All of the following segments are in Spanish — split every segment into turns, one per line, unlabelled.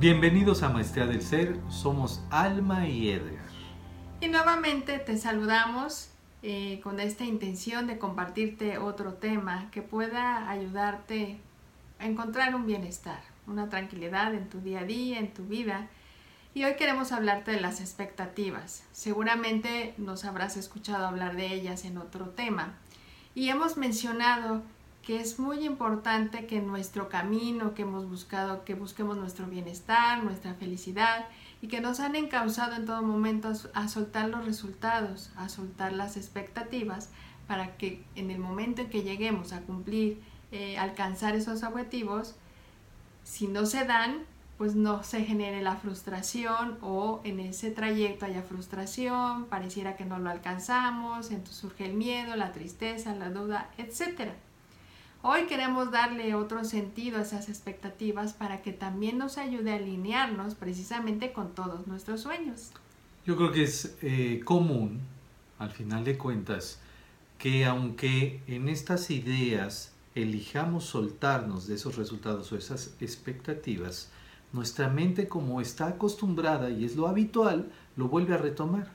Bienvenidos a Maestría del Ser, somos Alma y Edgar.
Y nuevamente te saludamos eh, con esta intención de compartirte otro tema que pueda ayudarte a encontrar un bienestar, una tranquilidad en tu día a día, en tu vida. Y hoy queremos hablarte de las expectativas. Seguramente nos habrás escuchado hablar de ellas en otro tema. Y hemos mencionado que es muy importante que nuestro camino que hemos buscado, que busquemos nuestro bienestar, nuestra felicidad y que nos han encauzado en todo momento a, soltar los resultados, a soltar las expectativas para que en el momento en que lleguemos a cumplir, eh, alcanzar esos objetivos, si no se dan, pues no se genere la frustración o en ese trayecto haya frustración, pareciera que no lo alcanzamos, entonces surge el miedo, la tristeza, la duda, etcétera. Hoy queremos darle otro sentido a esas expectativas para que también nos ayude a alinearnos precisamente con todos nuestros sueños.
Yo creo que es eh, común, al final de cuentas, que aunque en estas ideas elijamos soltarnos de esos resultados o esas expectativas, nuestra mente como está acostumbrada y es lo habitual, lo vuelve a retomar.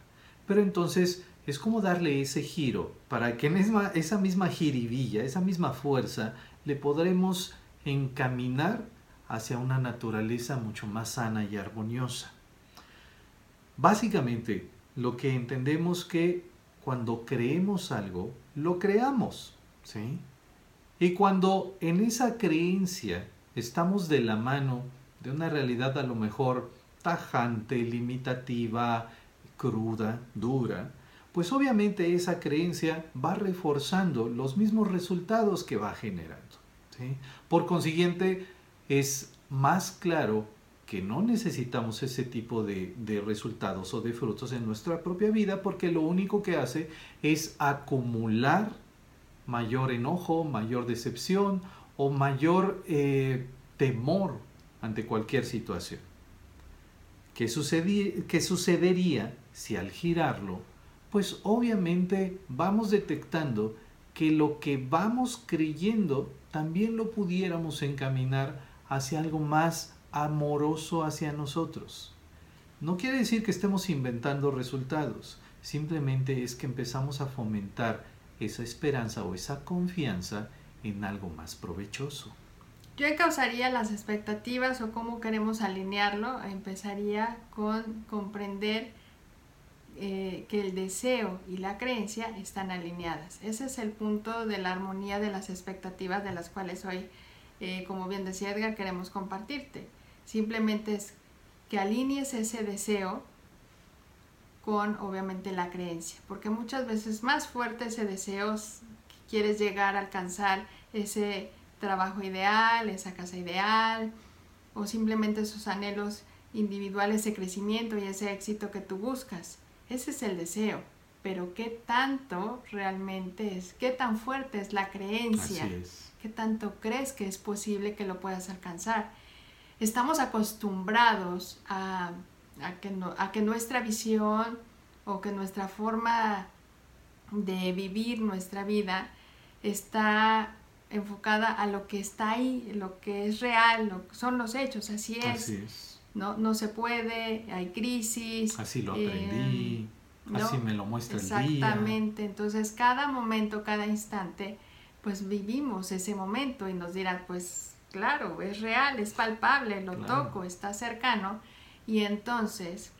Pero entonces es como darle ese giro para que esa misma jiribilla, esa misma fuerza, le podremos encaminar hacia una naturaleza mucho más sana y armoniosa. Básicamente, lo que entendemos que cuando creemos algo, lo creamos, ¿sí? Y cuando en esa creencia estamos de la mano de una realidad a lo mejor tajante, limitativa, cruda, dura, pues obviamente esa creencia va reforzando los mismos resultados que va generando. Por consiguiente, es más claro que no necesitamos ese tipo de, resultados o de frutos en nuestra propia vida porque lo único que hace es acumular mayor enojo, mayor decepción o mayor eh, temor ante cualquier situación. ¿Qué, ¿Qué sucedería si al girarlo pues obviamente vamos detectando que lo que vamos creyendo también lo pudiéramos encaminar hacia algo más amoroso hacia nosotros. No quiere decir que estemos inventando resultados, simplemente es que empezamos a fomentar esa esperanza o esa confianza en algo más provechoso.
Yo encausaría las expectativas o cómo queremos alinearlo, empezaría con comprender eh, que el deseo y la creencia están alineadas. Ese es el punto de la armonía de las expectativas de las cuales hoy, eh, como bien decía Edgar, queremos compartirte. Simplemente es que alinees ese deseo con obviamente la creencia, porque muchas veces más fuerte ese deseo, quieres llegar a alcanzar ese trabajo ideal, esa casa ideal, o simplemente esos anhelos individuales de crecimiento y ese éxito que tú buscas. Ese es el deseo. Pero qué tanto realmente es, qué tan fuerte es la creencia, qué tanto crees que es posible que lo puedas alcanzar. Estamos acostumbrados a, que a que nuestra visión o que nuestra forma de vivir nuestra vida está enfocada a lo que está ahí, lo que es real, son los hechos, así es. ¿No? No se puede, hay crisis.
Así lo aprendí, eh, así me lo muestra el
día. Exactamente, entonces cada momento, cada instante, pues vivimos ese momento y nos dirán, pues claro, es real, es palpable, lo toco, está cercano. Y entonces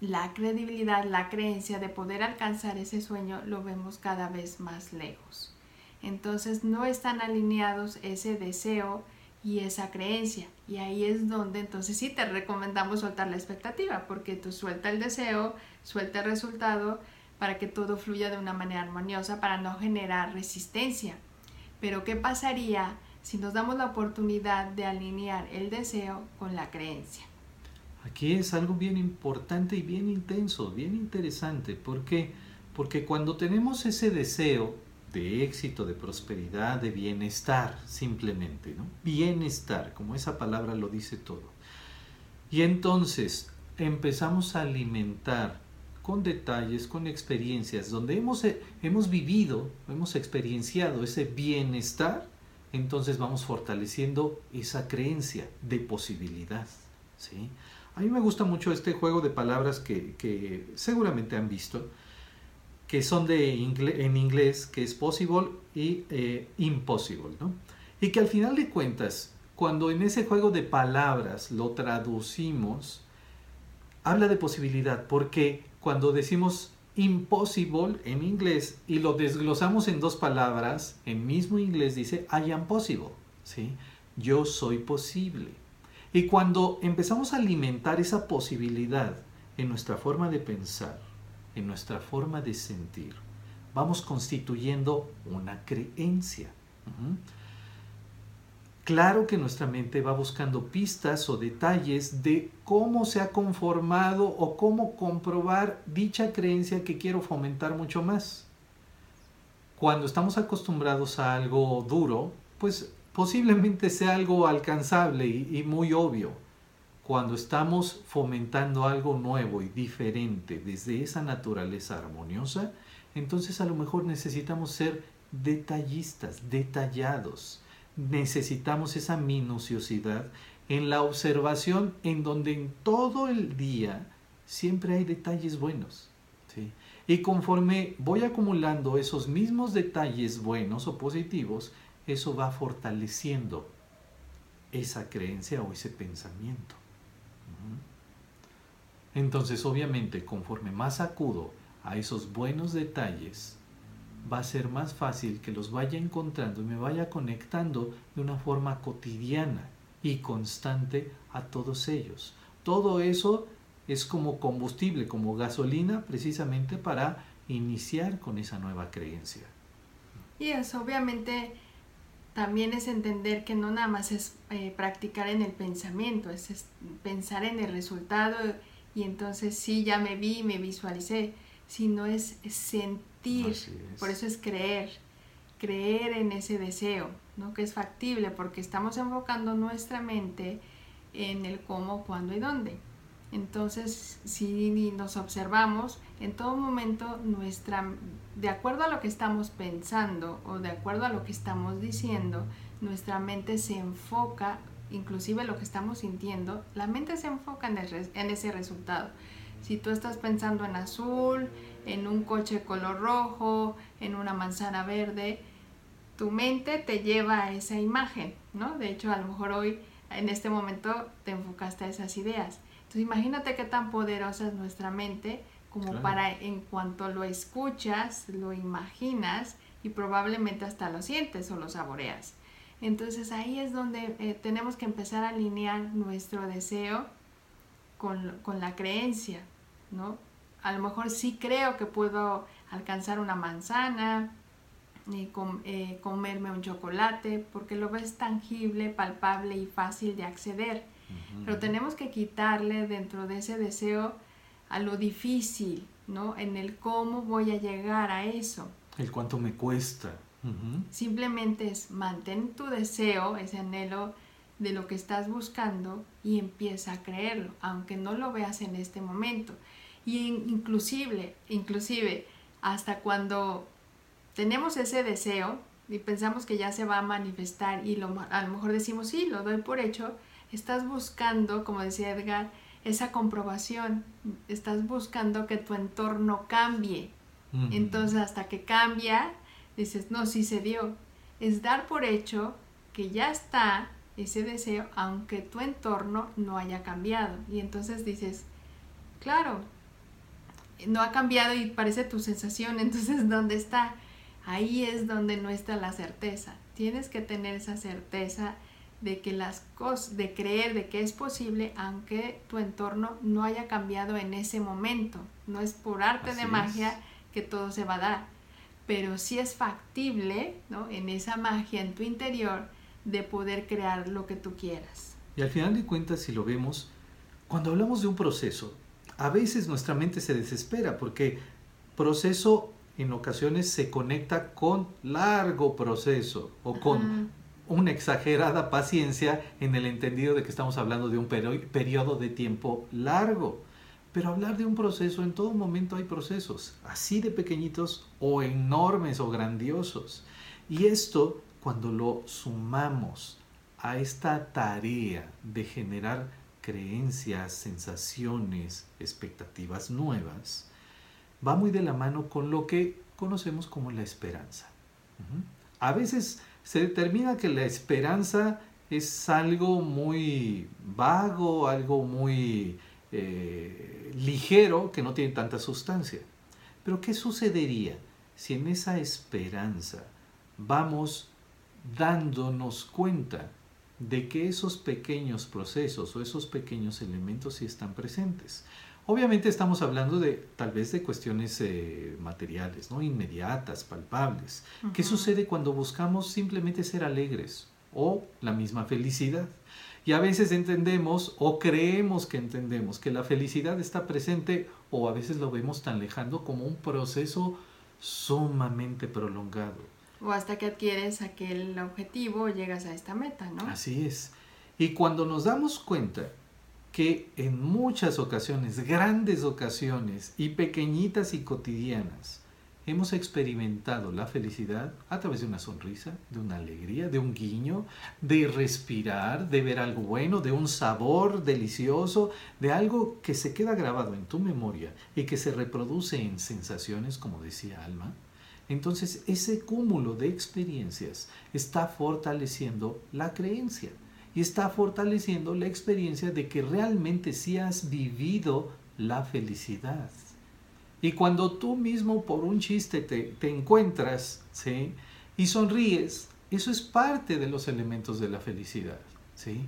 la credibilidad, la creencia de poder alcanzar ese sueño lo vemos cada vez más lejos. Entonces no están alineados ese deseo y esa creencia. Y ahí es donde entonces sí te recomendamos soltar la expectativa, porque tú suelta el deseo, suelta el resultado para que todo fluya de una manera armoniosa, para no generar resistencia. Pero ¿qué pasaría si nos damos la oportunidad de alinear el deseo con la creencia?
Aquí es algo bien importante y bien intenso, bien interesante. ¿Por qué? Porque cuando tenemos ese deseo, de éxito, de prosperidad, de bienestar, simplemente, ¿no? Bienestar, como esa palabra lo dice todo. Y entonces empezamos a alimentar con detalles, con experiencias, donde hemos, hemos vivido, hemos experienciado ese bienestar, entonces vamos fortaleciendo esa creencia de posibilidad. ¿sí? A mí me gusta mucho este juego de palabras que, seguramente han visto, que son de en inglés, que es possible y eh, impossible, ¿no? Y que al final de cuentas, cuando en ese juego de palabras lo traducimos, habla de posibilidad, porque cuando decimos impossible en inglés y lo desglosamos en dos palabras, en mismo inglés dice I am possible, ¿sí? Yo soy posible. Y cuando empezamos a alimentar esa posibilidad en nuestra forma de pensar, en nuestra forma de sentir, vamos constituyendo una creencia. Claro que nuestra mente va buscando pistas o detalles de cómo se ha conformado o cómo comprobar dicha creencia que quiero fomentar mucho más. Cuando estamos acostumbrados a algo duro, pues posiblemente sea algo alcanzable y, muy obvio. Cuando estamos fomentando algo nuevo y diferente desde esa naturaleza armoniosa, entonces a lo mejor necesitamos ser detallistas, detallados necesitamos esa minuciosidad en la observación en donde en todo el día siempre hay detalles buenos. Y conforme voy acumulando esos mismos detalles buenos o positivos, eso va fortaleciendo esa creencia o ese pensamiento. Entonces, obviamente, conforme más acudo a esos buenos detalles, va a ser más fácil que los vaya encontrando y me vaya conectando de una forma cotidiana y constante a todos ellos. Todo eso es como combustible, como gasolina, precisamente para iniciar con esa nueva creencia.
Y eso obviamente también es entender que no nada más es eh, practicar en el pensamiento, es, pensar en el resultado y entonces sí, ya me vi, me visualicé, sino es sentir por eso es creer, creer en ese deseo, ¿no? que es factible porque estamos enfocando nuestra mente en el cómo, cuándo y dónde. Entonces, si nos observamos, en todo momento nuestra, de acuerdo a lo que estamos pensando o de acuerdo a lo que estamos diciendo, nuestra mente se enfoca, inclusive lo que estamos sintiendo, la mente se enfoca en, en ese resultado. Si tú estás pensando en azul, en un coche color rojo, en una manzana verde, tu mente te lleva a esa imagen, ¿no? De hecho, a lo mejor hoy, en este momento, te enfocaste a esas ideas. Entonces, imagínate qué tan poderosa es nuestra mente como para, en cuanto lo escuchas, lo imaginas y probablemente hasta lo sientes o lo saboreas. Entonces, ahí es donde eh, tenemos que empezar a alinear nuestro deseo con, con la creencia, ¿no? a lo mejor sí creo que puedo alcanzar una manzana, y eh, comerme un chocolate, porque lo ves tangible, palpable y fácil de acceder. Pero tenemos que quitarle dentro de ese deseo a lo difícil, ¿no? En el cómo voy a llegar a eso.
El cuánto me cuesta.
Simplemente es mantén tu deseo, ese anhelo de lo que estás buscando y empieza a creerlo, aunque no lo veas en este momento. Y inclusive, inclusive hasta cuando tenemos ese deseo y pensamos que ya se va a manifestar y lo, a lo mejor decimos, sí, lo doy por hecho, estás buscando, como decía Edgar, esa comprobación, estás buscando que tu entorno cambie. Entonces hasta que cambia, dices, no, sí se dio. Es dar por hecho que ya está ese deseo, aunque tu entorno no haya cambiado. Y entonces dices, claro, no ha cambiado y parece tu sensación, entonces ¿dónde está? Ahí es donde no está la certeza. Tienes que tener esa certeza de que las cosas, de creer de que es posible aunque tu entorno no haya cambiado en ese momento. No es por arte de magia que todo se va a dar, pero sí es factible, ¿no? En esa magia en tu interior de poder crear lo que tú quieras.
Y al final de cuentas, si lo vemos, cuando hablamos de un proceso, a veces nuestra mente se desespera porque proceso en ocasiones se conecta con largo proceso o con una exagerada paciencia en el entendido de que estamos hablando de un periodo de tiempo largo. Pero hablar de un proceso, en todo momento hay procesos, así de pequeñitos o enormes o grandiosos. Y esto cuando lo sumamos a esta tarea de generar creencias, sensaciones, expectativas nuevas, va muy de la mano con lo que conocemos como la esperanza. A veces se determina que la esperanza es algo muy vago, algo muy eh, ligero, que no tiene tanta sustancia. Pero ¿qué sucedería si en esa esperanza vamos dándonos cuenta de que esos pequeños procesos o esos pequeños elementos sí están presentes? Obviamente estamos hablando de tal vez de cuestiones eh, materiales, ¿no? inmediatas, palpables. ¿Qué sucede cuando buscamos simplemente ser alegres o la misma felicidad? Y a veces entendemos o creemos que entendemos que la felicidad está presente o a veces lo vemos tan lejano como un proceso sumamente prolongado.
O hasta que adquieres aquel objetivo o llegas a esta meta, ¿no?
Así es. Y cuando nos damos cuenta que en muchas ocasiones, grandes ocasiones y pequeñitas y cotidianas, hemos experimentado la felicidad a través de una sonrisa, de una alegría, de un guiño, de respirar, de ver algo bueno, de un sabor delicioso, de algo que se queda grabado en tu memoria y que se reproduce en sensaciones, como decía Alma. Entonces ese cúmulo de experiencias está fortaleciendo la creencia y está fortaleciendo la experiencia de que realmente sí has vivido la felicidad. Y cuando tú mismo por un chiste te, encuentras ¿sí? y sonríes, eso es parte de los elementos de la felicidad. ¿sí?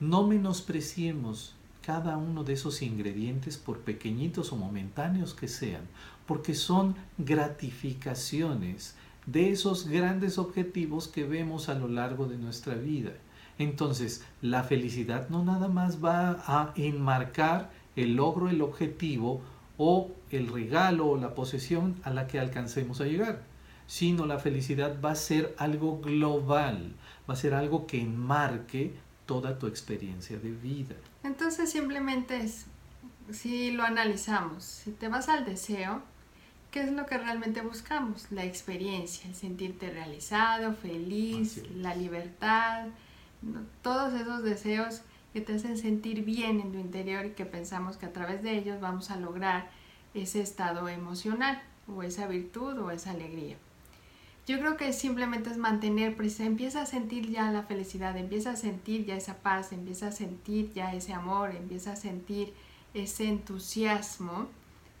No menospreciemos cada uno de esos ingredientes por pequeñitos o momentáneos que sean, porque son gratificaciones de esos grandes objetivos que vemos a lo largo de nuestra vida. Entonces, la felicidad no nada más va a enmarcar el logro, el objetivo o el regalo o la posesión a la que alcancemos a llegar, sino la felicidad va a ser algo global, va a ser algo que enmarque toda tu experiencia de vida.
Entonces simplemente es, si lo analizamos, si te vas al deseo, ¿qué es lo que realmente buscamos? La experiencia, el sentirte realizado, feliz, la libertad, todos esos deseos que te hacen sentir bien en tu interior y que pensamos que a través de ellos vamos a lograr ese estado emocional o esa virtud o esa alegría. Yo creo que simplemente es mantener, pues empieza a sentir ya la felicidad, empieza a sentir ya esa paz, empieza a sentir ya ese amor, empieza a sentir ese entusiasmo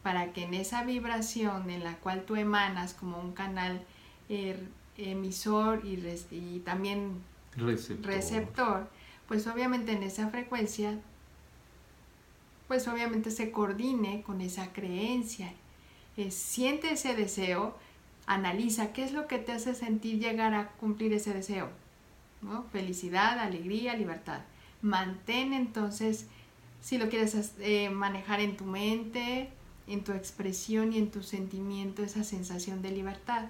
para que en esa vibración en la cual tú emanas como un canal er, emisor y, y también receptor. Pues obviamente en esa frecuencia, pues obviamente se coordine con esa creencia. siente ese deseo, analiza qué es lo que te hace sentir llegar a cumplir ese deseo. ¿no? Felicidad, alegría, libertad. Mantén entonces, si lo quieres eh, manejar en tu mente, en tu expresión y en tu sentimiento, esa sensación de libertad.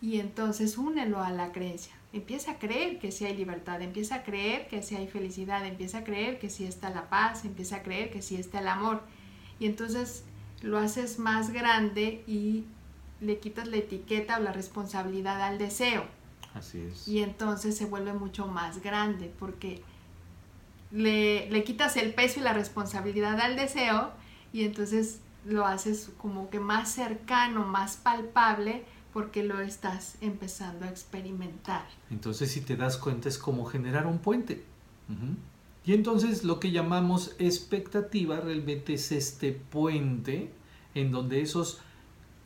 Y entonces únelo a la creencia empieza a creer que sí hay libertad, empieza a creer que sí hay felicidad, empieza a creer que sí está la paz, empieza a creer que sí está el amor. Y entonces lo haces más grande y le quitas la etiqueta o la responsabilidad al deseo.
Así es.
Y entonces se vuelve mucho más grande porque le, le quitas el peso y la responsabilidad al deseo y entonces lo haces como que más cercano, más palpable porque lo estás empezando a experimentar.
Entonces, si te das cuenta, es como generar un puente. Y entonces lo que llamamos expectativa realmente es este puente en donde esos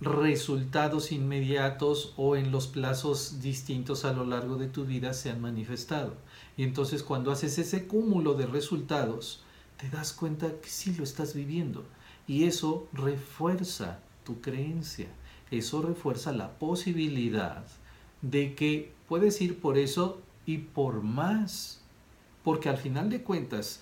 resultados inmediatos o en los plazos distintos a lo largo de tu vida se han manifestado. Y entonces cuando haces ese cúmulo de resultados, te das cuenta que sí lo estás viviendo. Y eso refuerza tu creencia eso refuerza la posibilidad de que puedes ir por eso y por más. Porque al final de cuentas,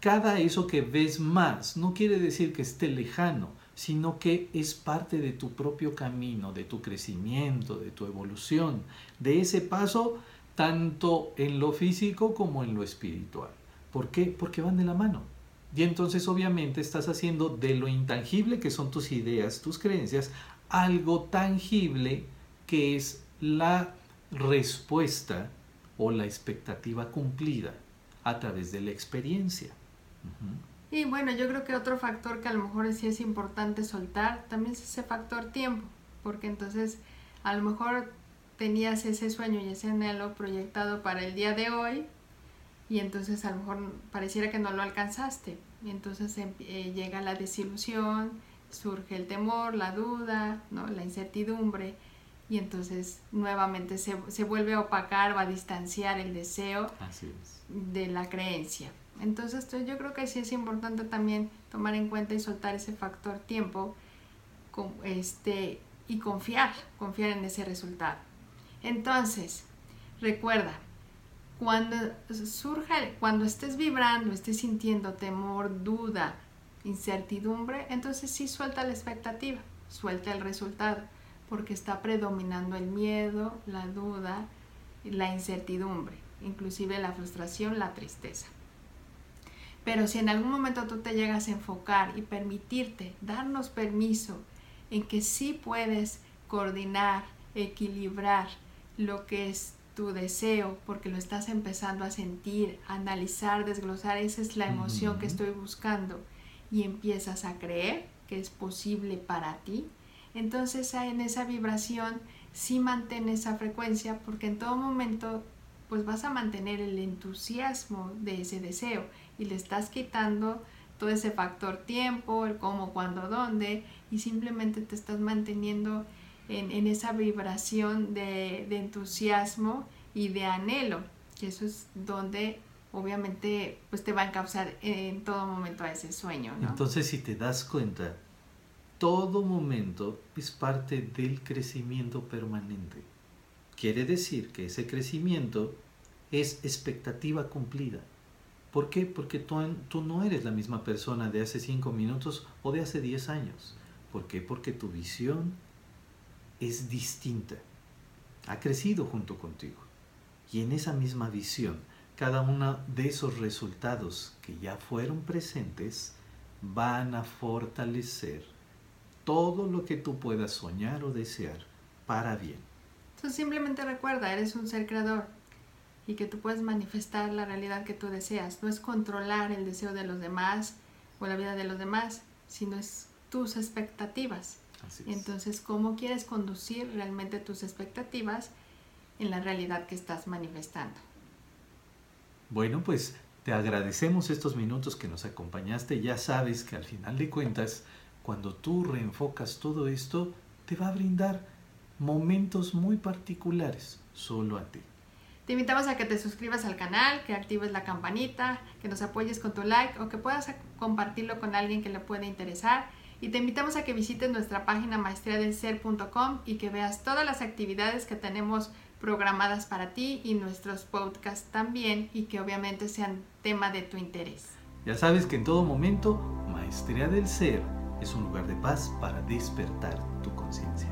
cada eso que ves más no quiere decir que esté lejano, sino que es parte de tu propio camino, de tu crecimiento, de tu evolución, de ese paso tanto en lo físico como en lo espiritual. ¿Por qué? Porque van de la mano. Y entonces obviamente estás haciendo de lo intangible que son tus ideas, tus creencias, algo tangible que es la respuesta o la expectativa cumplida a través de la experiencia.
Y bueno, yo creo que otro factor que a lo mejor sí es importante soltar también es ese factor tiempo, porque entonces a lo mejor tenías ese sueño y ese anhelo proyectado para el día de hoy y entonces a lo mejor pareciera que no lo alcanzaste. Y entonces em, eh, llega la desilusión, surge el temor, la duda, ¿no? la incertidumbre y entonces nuevamente se, se vuelve a opacar o a distanciar el deseo de la creencia. Entonces yo creo que sí es importante también tomar en cuenta y soltar ese factor tiempo este, y confiar, confiar en ese resultado. Entonces, recuerda, cuando surja, cuando estés vibrando, estés sintiendo temor, duda, incertidumbre, entonces sí suelta la expectativa, suelta el resultado porque está predominando el miedo, la duda, la incertidumbre, inclusive la frustración, la tristeza. Pero si en algún momento tú te llegas a enfocar y permitirte, darnos permiso en que sí puedes coordinar, equilibrar lo que es tu deseo, porque lo estás empezando a sentir, analizar, desglosar, esa es la emoción que estoy buscando, y empiezas a creer que es posible para ti, entonces en esa vibración sí mantén esa frecuencia porque en todo momento pues vas a mantener el entusiasmo de ese deseo y le estás quitando todo ese factor tiempo, el cómo, cuándo, dónde y simplemente te estás manteniendo en, esa vibración de, entusiasmo y de anhelo, que eso es donde obviamente pues te va a causar en todo momento a ese sueño.
Entonces si te das cuenta, todo momento es parte del crecimiento permanente. Quiere decir que ese crecimiento es expectativa cumplida. ¿Por qué? Porque tú, tú no eres la misma persona de hace cinco minutos o de hace diez años. ¿Por qué? Porque tu visión es distinta. Ha crecido junto contigo. Y en esa misma visión, cada uno de esos resultados que ya fueron presentes van a fortalecer todo lo que tú puedas soñar o desear para bien.
Entonces simplemente recuerda, eres un ser creador y que tú puedes manifestar la realidad que tú deseas. No es controlar el deseo de los demás o la vida de los demás, sino es tus expectativas. Entonces, ¿cómo quieres conducir realmente tus expectativas en la realidad que estás manifestando?
Bueno, pues te agradecemos estos minutos que nos acompañaste. Ya sabes que al final de cuentas, cuando tú reenfocas todo esto, te va a brindar momentos muy particulares solo a ti.
Te invitamos a que te suscribas al canal, que actives la campanita, que nos apoyes con tu like o que puedas compartirlo con alguien que le pueda interesar. Y te invitamos a que visites nuestra página maestriadelser.com y que veas todas las actividades que tenemos programadas para ti y nuestros podcasts también y que obviamente sean tema de tu interés.
Ya sabes que en todo momento, Maestría del Ser es un lugar de paz para despertar tu conciencia.